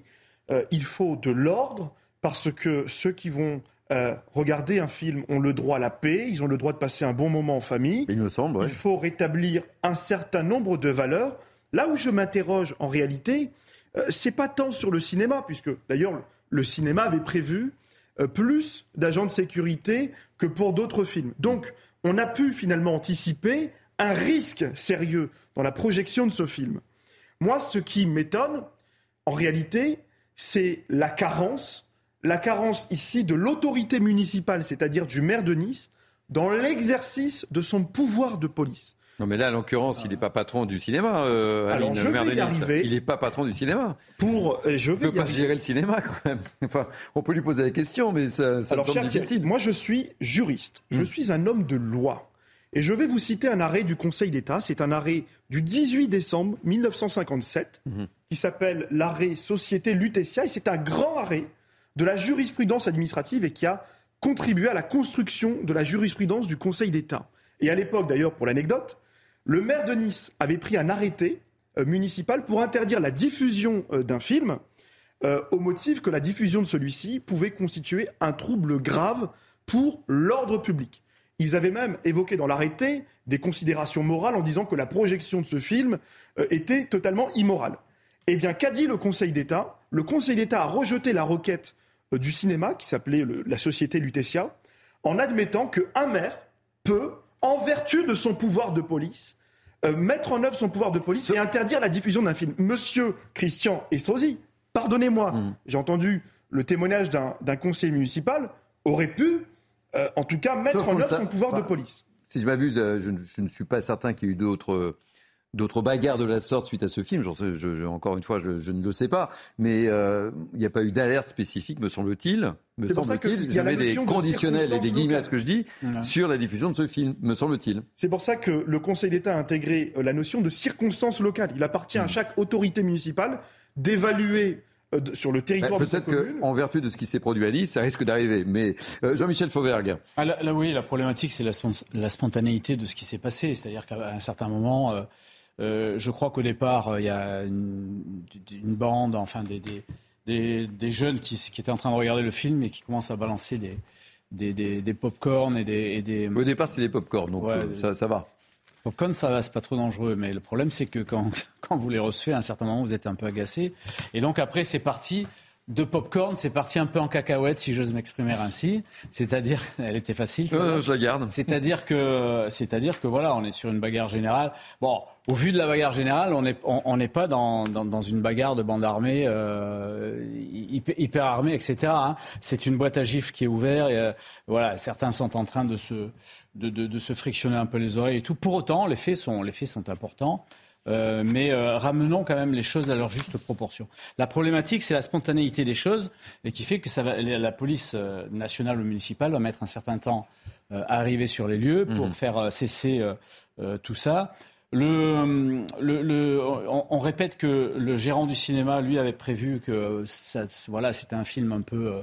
il faut de l'ordre parce que ceux qui vont euh, regarder un film ont le droit à la paix, ils ont le droit de passer un bon moment en famille. Il me semble. Il faut rétablir un certain nombre de valeurs. Là où je m'interroge en réalité, euh, c'est pas tant sur le cinéma, puisque d'ailleurs le cinéma avait prévu euh, plus d'agents de sécurité que pour d'autres films. Donc on a pu finalement anticiper un risque sérieux dans la projection de ce film. Moi, ce qui m'étonne, en réalité, c'est la carence la carence ici de l'autorité municipale, c'est-à-dire du maire de Nice, dans l'exercice de son pouvoir de police. Non, mais là, en l'occurrence, il n'est pas patron du cinéma. Euh, Alors, je vais y arriver. Il n'est pas patron du cinéma. Pour, je vais il ne peut pas gérer le cinéma quand même. Enfin, on peut lui poser la question, mais ça, ça Alors, me difficile. moi, je suis juriste. Je hmm. suis un homme de loi. Et je vais vous citer un arrêt du Conseil d'État. C'est un arrêt du 18 décembre 1957 hmm. qui s'appelle l'arrêt Société Lutetia. Et c'est un grand arrêt de la jurisprudence administrative et qui a contribué à la construction de la jurisprudence du Conseil d'État. Et à l'époque, d'ailleurs, pour l'anecdote, le maire de Nice avait pris un arrêté euh, municipal pour interdire la diffusion euh, d'un film euh, au motif que la diffusion de celui-ci pouvait constituer un trouble grave pour l'ordre public. Ils avaient même évoqué dans l'arrêté des considérations morales en disant que la projection de ce film était totalement immorale. Eh bien, qu'a dit le Conseil d'État? Le Conseil d'État a rejeté la requête du cinéma, qui s'appelait la société Lutetia, en admettant qu'un maire peut, en vertu de son pouvoir de police, euh, mettre en œuvre son pouvoir de police et interdire la diffusion d'un film. Monsieur Christian Estrosi, pardonnez-moi, mmh. j'ai entendu le témoignage d'un conseiller municipal, aurait pu, euh, en tout cas, mettre en œuvre son pouvoir de police. Si je m'abuse, je, ne suis pas certain qu'il y ait eu d'autres d'autres bagarres de la sorte suite à ce film. encore une fois, je, ne le sais pas, mais il n'y a pas eu d'alerte spécifique, me semble-t-il. Me semble-t-il, je mets des conditionnels et des guillemets à ce que je dis sur la diffusion de ce film, me semble-t-il. C'est pour ça que le Conseil d'État a intégré la notion de circonstances locales. Il appartient à hmm. chaque autorité municipale d'évaluer euh, sur le territoire bah, Peut-être qu'en vertu de ce qui s'est produit à Nice, ça risque d'arriver. Mais euh, Jean-Michel Fauvergue. Ah, là, oui, la problématique, c'est la, spontanéité de ce qui s'est passé. C'est-à-dire qu'à un certain moment, euh, je crois qu'au départ, il y a une, bande, enfin des, des, jeunes qui, étaient en train de regarder le film et qui commencent à balancer des, des, pop-corn et des, Au départ, c'était des pop-corn, donc ça, ça va. Popcorn, ça va, c'est pas trop dangereux. Mais le problème, c'est que quand, quand vous les recevez, à un certain moment, vous êtes un peu agacé. Et donc après, c'est parti de popcorn, c'est parti un peu en cacahuète, si j'ose m'exprimer ainsi. C'est-à-dire, elle était facile. Ça je la garde. C'est-à-dire que, c'est-à-dire que voilà, on est sur une bagarre générale. Bon, au vu de la bagarre générale, on n'est on, n'est pas dans, dans, une bagarre de bande armée, euh, hyper, armée, etc. Hein. C'est une boîte à gifles qui est ouverte. Et, euh, voilà, certains sont en train de se de, de, se frictionner un peu les oreilles et tout. Pour autant, les faits sont, les faits sont importants. Euh, mais euh, ramenons quand même les choses à leur juste proportion. La problématique, c'est la spontanéité des choses et qui fait que ça va, la police euh, nationale ou municipale va mettre un certain temps à arriver sur les lieux pour mhm. faire cesser tout ça. Le, le, le on, on, répète que le gérant du cinéma, lui, avait prévu que ça, voilà, c'était un film un peu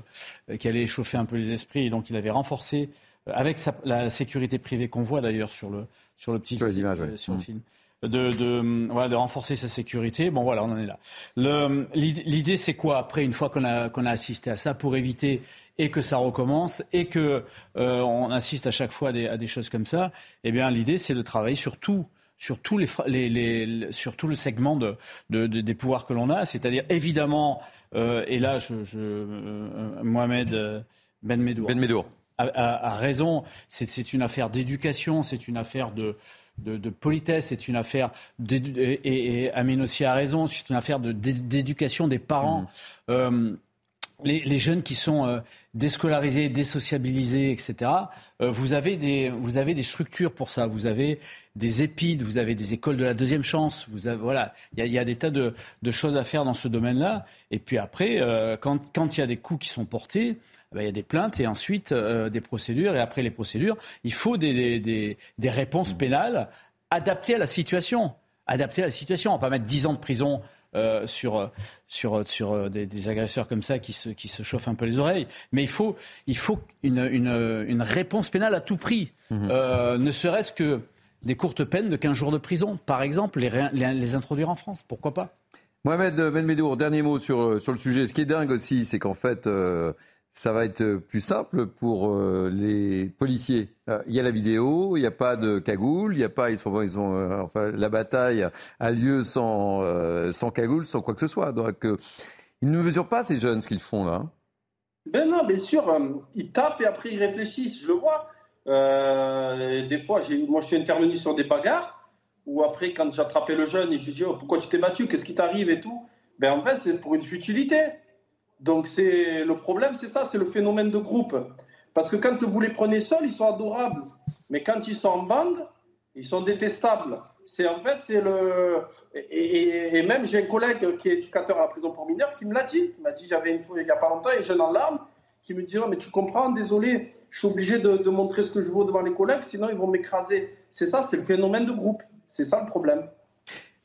qui allait échauffer un peu les esprits, et donc il avait renforcé avec la sécurité privée qu'on voit d'ailleurs sur le, sur le petit sur les images, sur le mmh. film. De, de, voilà, de renforcer sa sécurité. Bon, voilà, on en est là. L'idée, c'est quoi après, une fois qu'on a, qu'on a assisté à ça, pour éviter et que ça recommence et que euh, on assiste à chaque fois à des, à des choses comme ça Eh bien, l'idée, c'est de travailler sur tout sur, tous les, les, les, sur tout le segment de, de, des pouvoirs que l'on a, c'est-à-dire évidemment, euh, et là, je, je euh, Mohamed Ben Medour. Ben Medour a, raison. C'est une affaire d'éducation, c'est une affaire de, de, politesse, c'est une affaire, et, et, Amine aussi a raison, c'est une affaire d'éducation des parents. Mmh. Euh, les, jeunes qui sont euh, déscolarisés, désociabilisés, etc., euh, vous, avez des, vous avez des structures pour ça. Vous avez des épides, vous avez des écoles de la deuxième chance. Vous avez, voilà, il y, a des tas de, choses à faire dans ce domaine-là. Et puis après, quand il y a des coups qui sont portés, eh ben, il y a des plaintes et ensuite euh, des procédures. Et après les procédures, il faut des, des, des réponses pénales adaptées à la situation. Adaptées à la situation. On va pas mettre 10 ans de prison euh, sur, sur, sur des, des, agresseurs comme ça qui se, qui se chauffent un peu les oreilles. Mais il faut, il faut une, une, une réponse pénale à tout prix. Mmh. Euh, ne serait-ce que des courtes peines de 15 jours de prison, par exemple, les, les, les introduire en France. Pourquoi pas? Mohamed Ben Medour, dernier mot sur, sur le sujet. Ce qui est dingue aussi, c'est qu'en fait, ça va être plus simple pour euh, les policiers. Euh, il y a la vidéo, il n'y a pas de cagoule, il a pas, ils sont, ils ont, euh, enfin, la bataille a lieu sans, sans cagoule, sans quoi que ce soit. Donc, ils ne mesurent pas ces jeunes ce qu'ils font là. Ben non, bien sûr, ils tapent et après ils réfléchissent. Je le vois. des fois, moi, je suis intervenu sur des bagarres où après, quand j'attrapais le jeune je lui dis oh, pourquoi tu t'es battu, qu'est-ce qui t'arrive et tout? Ben en fait, c'est pour une futilité. Donc c'est le problème, c'est ça, c'est le phénomène de groupe. Parce que quand vous les prenez seuls, ils sont adorables. Mais quand ils sont en bande, ils sont détestables. C'est en fait, c'est le. Et, même j'ai un collègue qui est éducateur à la prison pour mineurs qui me l'a dit. Il m'a dit j'avais une fois il n'y a pas longtemps, un jeune en larmes, qui me dit oh, mais tu comprends, désolé, je suis obligé de montrer ce que je veux devant les collègues, sinon ils vont m'écraser. C'est ça, c'est le phénomène de groupe. C'est ça le problème.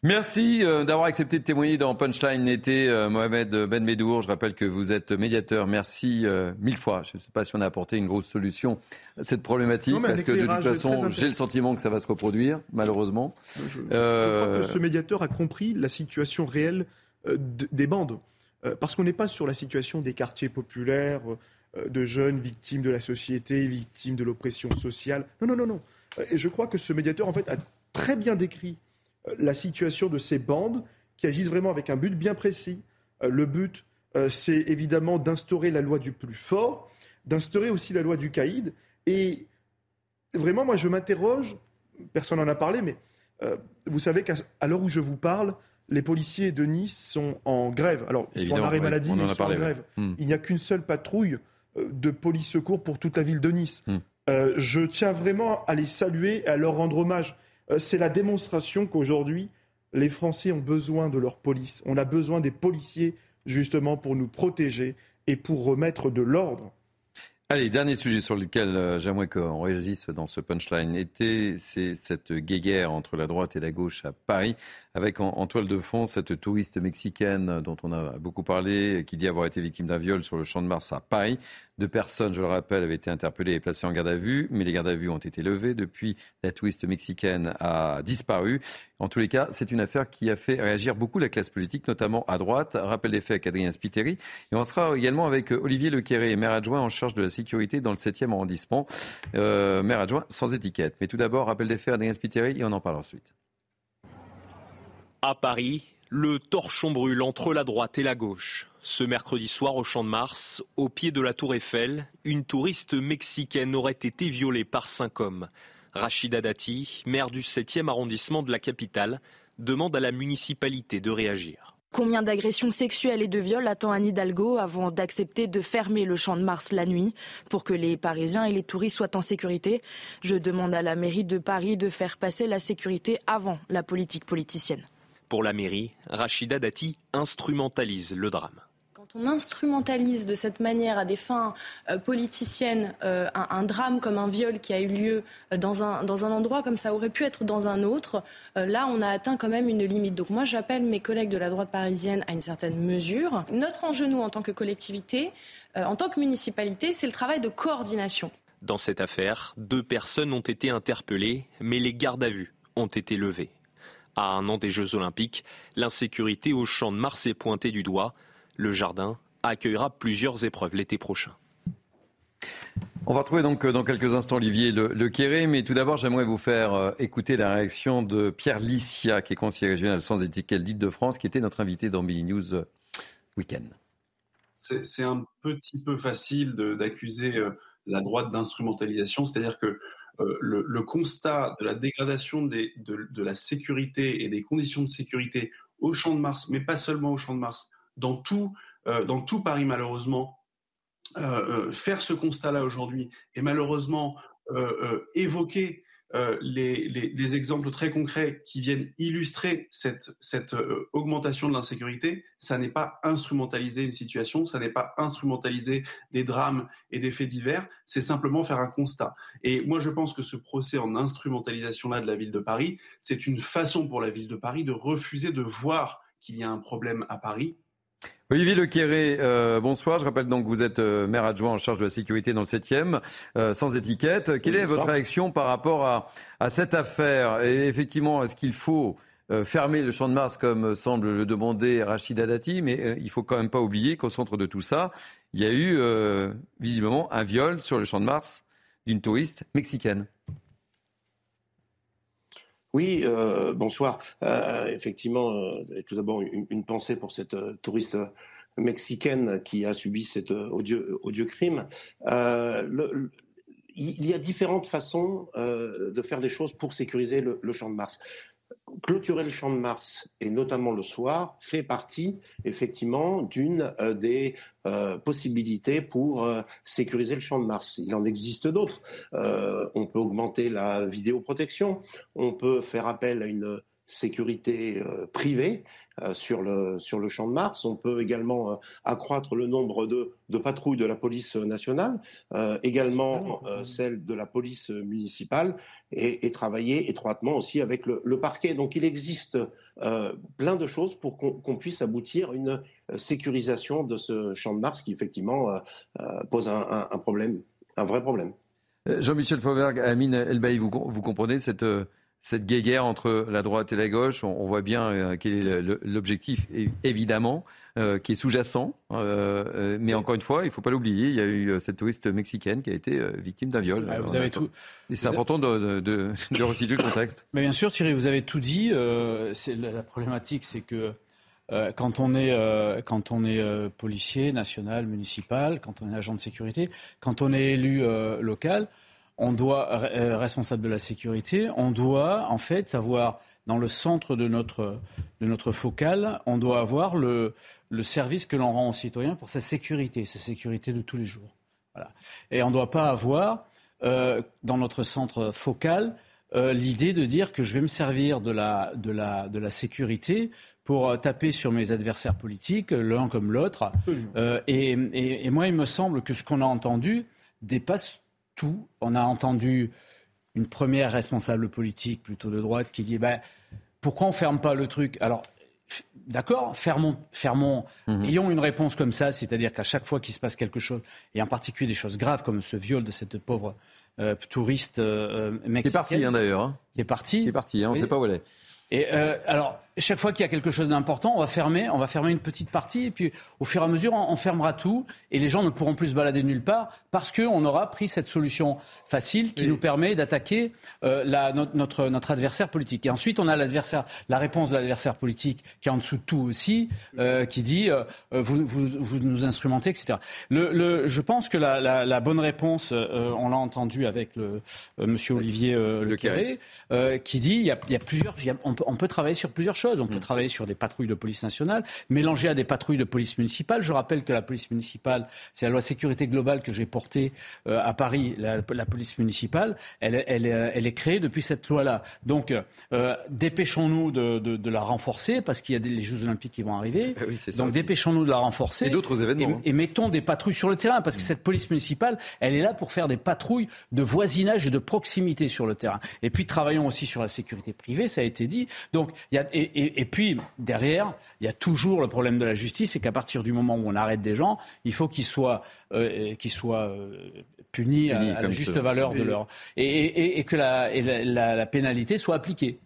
Merci euh, d'avoir accepté de témoigner dans Punchline été, euh, Mohamed Ben Medour. Je rappelle que vous êtes médiateur. Merci euh, mille fois. Je ne sais pas si on a apporté une grosse solution à cette problématique, parce que de toute façon, j'ai le sentiment que ça va se reproduire, malheureusement. Je, crois que ce médiateur a compris la situation réelle des bandes. parce qu'on n'est pas sur la situation des quartiers populaires, de jeunes victimes de la société, victimes de l'oppression sociale. Non, non, non, non. Et je crois que ce médiateur, en fait, a très bien décrit la situation de ces bandes qui agissent vraiment avec un but bien précis. Euh, le but, euh, c'est évidemment d'instaurer la loi du plus fort, d'instaurer aussi la loi du caïd. Et vraiment, moi, je m'interroge, personne n'en a parlé, mais euh, vous savez qu'à l'heure où je vous parle, les policiers de Nice sont en grève. Alors, ils sont en arrêt maladie, mais ils sont en grève. Hmm. Il n'y a qu'une seule patrouille de police secours pour toute la ville de Nice. Hmm. je tiens vraiment à les saluer et à leur rendre hommage. Euh, c'est la démonstration qu'aujourd'hui, Les Français ont besoin de leur police. On a besoin des policiers justement pour nous protéger et pour remettre de l'ordre. Allez, dernier sujet sur lequel euh, j'aimerais qu'on réagisse dans ce punchline été, c'est cette guéguerre entre la droite et la gauche à Paris, avec en, toile de fond cette touriste mexicaine dont on a beaucoup parlé, qui dit avoir été victime d'un viol sur le champ de Mars à Paris. Deux personnes, je le rappelle, avaient été interpellées et placées en garde à vue, mais les gardes à vue ont été levées. Depuis, la touriste mexicaine a disparu. En tous les cas, c'est une affaire qui a fait réagir beaucoup la classe politique, notamment à droite. Rappel des faits avec Adrien Spiteri. Et on sera également avec Olivier Lequéré, maire adjoint en charge de la sécurité dans le 7e arrondissement. Euh, maire adjoint sans étiquette. Mais tout d'abord, rappel des faits, Adrien Spiteri, et on en parle ensuite. À Paris, le torchon brûle entre la droite et la gauche. Ce mercredi soir au Champ de Mars, au pied de la tour Eiffel, une touriste mexicaine aurait été violée par cinq hommes. Rachida Dati, maire du 7e arrondissement de la capitale, demande à la municipalité de réagir. Combien d'agressions sexuelles et de viols attend Anne Hidalgo avant d'accepter de fermer le Champ de Mars la nuit? Pour que les Parisiens et les touristes soient en sécurité Je demande à la mairie de Paris de faire passer la sécurité avant la politique politicienne. Pour la mairie, Rachida Dati instrumentalise le drame on instrumentalise de cette manière à des fins euh, politiciennes euh, un, drame comme un viol qui a eu lieu euh, dans un, dans un endroit comme ça aurait pu être dans un autre, là on a atteint quand même une limite. Donc moi j'appelle mes collègues de la droite parisienne à une certaine mesure. Notre enjeu nous en tant que collectivité, en tant que municipalité, c'est le travail de coordination. Dans cette affaire, deux personnes ont été interpellées, mais les gardes à vue ont été levés. À un an des Jeux Olympiques, l'insécurité au champ de Mars est pointée du doigt. Le jardin accueillera plusieurs épreuves l'été prochain. On va retrouver donc euh, dans quelques instants Olivier Le, le mais tout d'abord j'aimerais vous faire euh, écouter la réaction de Pierre Licia, qui est conseiller régional sans étiquette d'Île-de-France, qui était notre invité dans Billy News euh, Weekend. C'est un petit peu facile d'accuser la droite d'instrumentalisation, c'est-à-dire que le, constat de la dégradation de, la sécurité et des conditions de sécurité au Champ de Mars, mais pas seulement au Champ de Mars, dans tout, euh, dans tout Paris, malheureusement, euh, euh, faire ce constat-là aujourd'hui et malheureusement évoquer les, exemples très concrets qui viennent illustrer cette, cette augmentation de l'insécurité, ça n'est pas instrumentaliser une situation, ça n'est pas instrumentaliser des drames et des faits divers, c'est simplement faire un constat. Et moi, je pense que ce procès en instrumentalisation-là de la ville de Paris, c'est une façon pour la ville de Paris de refuser de voir qu'il y a un problème à Paris Olivier Lequéré, euh, bonsoir. Je rappelle donc que vous êtes euh, maire adjoint en charge de la sécurité dans le 7e, euh, sans étiquette. Quelle est votre réaction par rapport à, cette affaire? Et Effectivement, est-ce qu'il faut fermer le champ de Mars comme semble le demander Rachida Dati? Mais il faut quand même pas oublier qu'au centre de tout ça, il y a eu visiblement un viol sur le champ de Mars d'une touriste mexicaine. Oui, euh, bonsoir. Euh, effectivement, euh, tout d'abord, une, pensée pour cette touriste mexicaine qui a subi cet odieux, crime. il y a différentes façons de faire les choses pour sécuriser le champ de Mars clôturer le champ de Mars, et notamment le soir, fait partie effectivement d'une euh, des euh, possibilités pour euh, sécuriser le champ de Mars. Il en existe d'autres. on peut augmenter la vidéoprotection, on peut faire appel à une sécurité privée sur, le, sur le champ de Mars. On peut également euh, accroître le nombre de, de, patrouilles de la police nationale, euh, également celle de la police municipale, et, travailler étroitement aussi avec le, parquet. Donc il existe plein de choses pour qu'on puisse aboutir à une sécurisation de ce champ de Mars qui effectivement pose un, problème, un vrai problème. Jean-Michel Fauvergue, Amine Elbaï, vous, vous comprenez cette cette guéguerre entre la droite et la gauche, on, voit bien euh, quel est l'objectif, évidemment, euh, qui est sous-jacent. Euh, mais encore une fois, il ne faut pas l'oublier, il y a eu cette touriste mexicaine qui a été victime d'un viol. vous avez tout. Et c'est important de, de, de, resituer le contexte. Mais bien sûr, Thierry, vous avez tout dit. La, la, problématique, c'est que quand on est, quand on est policier national, municipal, quand on est agent de sécurité, quand on est élu local, on doit, euh, responsable de la sécurité, on doit en fait savoir, dans le centre de notre, de notre focale, on doit avoir le, le service que l'on rend aux citoyens pour sa sécurité, sa sécurité de tous les jours. Voilà. Et on ne doit pas avoir, euh, dans notre centre focal, l'idée de dire que je vais me servir de la, de la, de la sécurité pour taper sur mes adversaires politiques, l'un comme l'autre. Et, et, moi, il me semble que ce qu'on a entendu dépasse tout. On a entendu une première responsable politique, plutôt de droite, qui dit ben, pourquoi on ferme pas le truc? Alors, D'accord, fermons, fermons mhm. ayons une réponse comme ça, c'est-à-dire qu'à chaque fois qu'il se passe quelque chose, et en particulier des choses graves comme ce viol de cette pauvre euh, touriste euh, mexicaine. Qui est parti hein, d'ailleurs. Hein. Qui est parti. Qui est parti, hein, on ne sait pas où elle est. Et euh, alors, chaque fois qu'il y a quelque chose d'important, on va fermer, on va fermer une petite partie, et puis au fur et à mesure, on, fermera tout, et les gens ne pourront plus se balader nulle part parce qu'on aura pris cette solution facile qui nous permet d'attaquer euh, notre, notre adversaire politique. Et ensuite, on a l'adversaire, la réponse de l'adversaire politique qui est en dessous de tout aussi, euh, qui dit euh, vous, vous, vous, nous instrumentez, etc. Le, le, je pense que la, la, la bonne réponse, on l'a entendu avec le Monsieur Olivier Le Carré, qui dit il y a, il y a plusieurs, on, peut, on peut travailler sur plusieurs choses. On peut mm. travailler sur des patrouilles de police nationale, mélanger à des patrouilles de police municipale. Je rappelle que la police municipale, c'est la loi sécurité globale que j'ai portée euh, à Paris. La, police municipale, elle, elle, elle, est créée depuis cette loi-là. Donc, euh, dépêchons-nous de, de, de, la renforcer parce qu'il y a des, les Jeux Olympiques qui vont arriver. Eh Donc, dépêchons-nous de la renforcer. Et d'autres événements. Hein. Et, mettons des patrouilles sur le terrain parce que mm. cette police municipale, elle est là pour faire des patrouilles de voisinage et de proximité sur le terrain. Et puis, travaillons aussi sur la sécurité privée, ça a été dit. Donc, il y a, et, et puis, derrière, il y a toujours le problème de la justice, c'est qu'à partir du moment où on arrête des gens, il faut qu'ils soient, euh, qu'ils soient euh, punis, à, la juste valeur de leur... Et, et, que la, la, la, pénalité soit appliquée.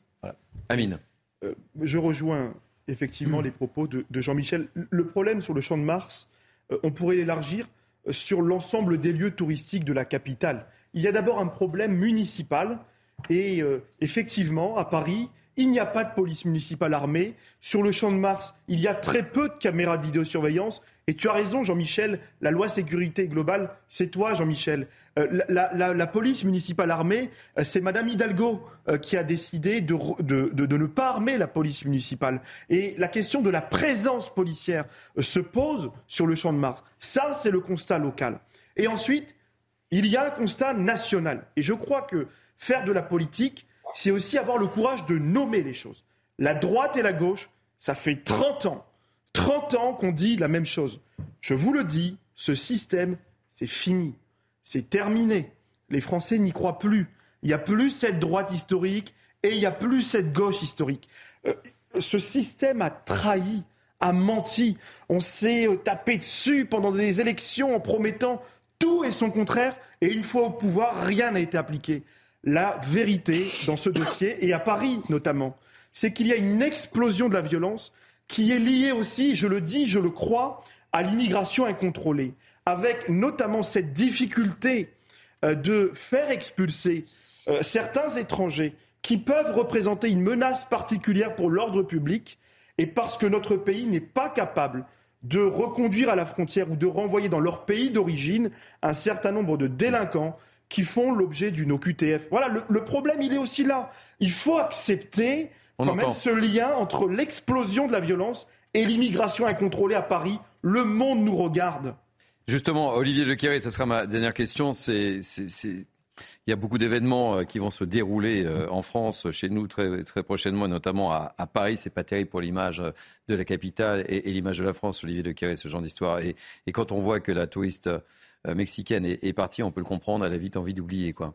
Amine. Euh, je rejoins effectivement hmm. les propos de, de Jean-Michel. Le problème sur le champ de Mars, on pourrait l'élargir sur l'ensemble des lieux touristiques de la capitale. Il y a d'abord un problème municipal et effectivement, à Paris, il n'y a pas de police municipale armée. Sur le champ de Mars, il y a très peu de caméras de vidéosurveillance. Et tu as raison, Jean-Michel, la loi sécurité globale, c'est toi, Jean-Michel. Euh, la, police municipale armée, euh, c'est Madame Hidalgo euh, qui a décidé de, de, ne pas armer la police municipale. Et la question de la présence policière se pose sur le champ de Mars. Ça, c'est le constat local. Et ensuite, il y a un constat national. Et je crois que faire de la politique, c'est aussi avoir le courage de nommer les choses. La droite et la gauche, ça fait 30 ans, 30 ans qu'on dit la même chose. Je vous le dis, ce système, c'est fini, c'est terminé. Les Français n'y croient plus. Il n'y a plus cette droite historique et il n'y a plus cette gauche historique. Euh, ce système a trahi, a menti. On s'est euh, tapé dessus pendant des élections en promettant tout et son contraire. Et une fois au pouvoir, rien n'a été appliqué la vérité dans ce dossier, et à Paris notamment, c'est qu'il y a une explosion de la violence qui est liée aussi, je le dis, je le crois, à l'immigration incontrôlée, avec notamment cette difficulté euh, de faire expulser euh, certains étrangers qui peuvent représenter une menace particulière pour l'ordre public, et parce que notre pays n'est pas capable de reconduire à la frontière ou de renvoyer dans leur pays d'origine un certain nombre de délinquants qui font l'objet d'une OQTF. Voilà, le, problème, il est aussi là. Il faut accepter quand même ce lien entre l'explosion de la violence et l'immigration incontrôlée à Paris. Le monde nous regarde. Justement, Olivier Lequeré, ce sera ma dernière question. C'est, il y a beaucoup d'événements euh, qui vont se dérouler euh, en France, chez nous très, très prochainement, notamment à, à Paris. C'est pas terrible pour l'image euh, de la capitale et, l'image de la France, Olivier Lequeré, ce genre d'histoire. Et, et, quand on voit que la touriste mexicaine est, partie, on peut le comprendre, elle a vite envie d'oublier. quoi.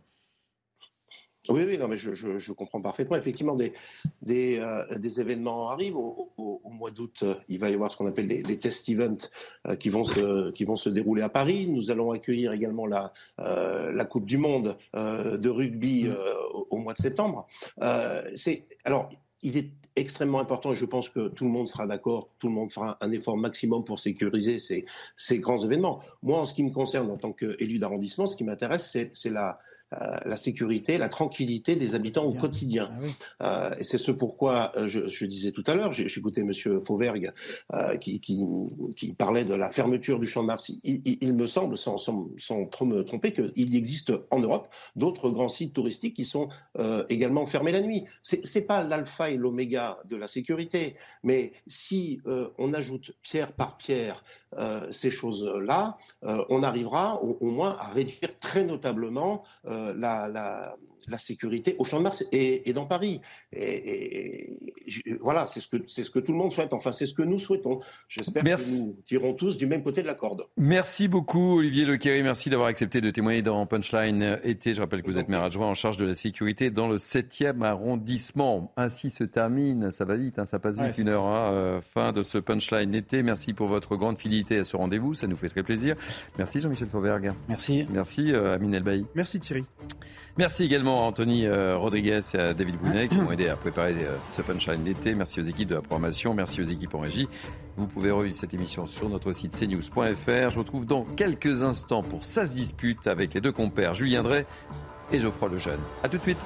Oui, oui, non, mais je, comprends parfaitement. Effectivement, des, des, euh, événements arrivent. Au, mois d'août, euh, il va y avoir ce qu'on appelle les, test events qui, vont se, qui vont se dérouler à Paris. Nous allons accueillir également la, la Coupe du Monde de rugby mmh. au, mois de septembre. c'est alors, il est extrêmement important et je pense que tout le monde sera d'accord, tout le monde fera un effort maximum pour sécuriser ces, ces grands événements. Moi, en ce qui me concerne en tant qu'élu d'arrondissement, ce qui m'intéresse, c'est la, euh, la sécurité, la tranquillité des habitants au quotidien. Ah euh, et c'est ce pourquoi euh, je, disais tout à l'heure, écouté Monsieur Fauvergue qui, qui, parlait de la fermeture du champ de Mars. Il, me semble, sans, sans, trop me tromper, qu'il existe en Europe d'autres grands sites touristiques qui sont également fermés la nuit. C'est pas l'alpha et l'oméga de la sécurité, mais si on ajoute pierre par pierre ces choses-là, on arrivera au, au, moins à réduire très notablement euh, la, la sécurité au Champ de Mars et, dans Paris. Et, voilà, c'est ce, que, c'est ce que tout le monde souhaite. Enfin, c'est ce que nous souhaitons. J'espère que nous tirons tous du même côté de la corde. Merci beaucoup, Olivier Lequerry. Merci d'avoir accepté de témoigner dans Punchline été. Je rappelle que vous êtes maire adjoint en charge de la sécurité dans le 7e arrondissement. Ainsi se termine, ça va vite, hein, ça passe vite, une heure, hein, euh, fin de ce Punchline été. Merci pour votre grande fidélité à ce rendez-vous, ça nous fait très plaisir. Merci Jean-Michel Fauvergue. Merci. Merci euh, Amine Elbaï. Merci Thierry. Merci également à Anthony euh, Rodriguez et à David Bounet qui m'ont aidé à préparer ce punchline d'été. Merci aux équipes de la programmation, merci aux équipes en régie. Vous pouvez revivre cette émission sur notre site cnews.fr. Je vous retrouve dans quelques instants pour Ça se dispute avec les deux compères Julien Drey et Geoffroy Lejeune. A tout de suite.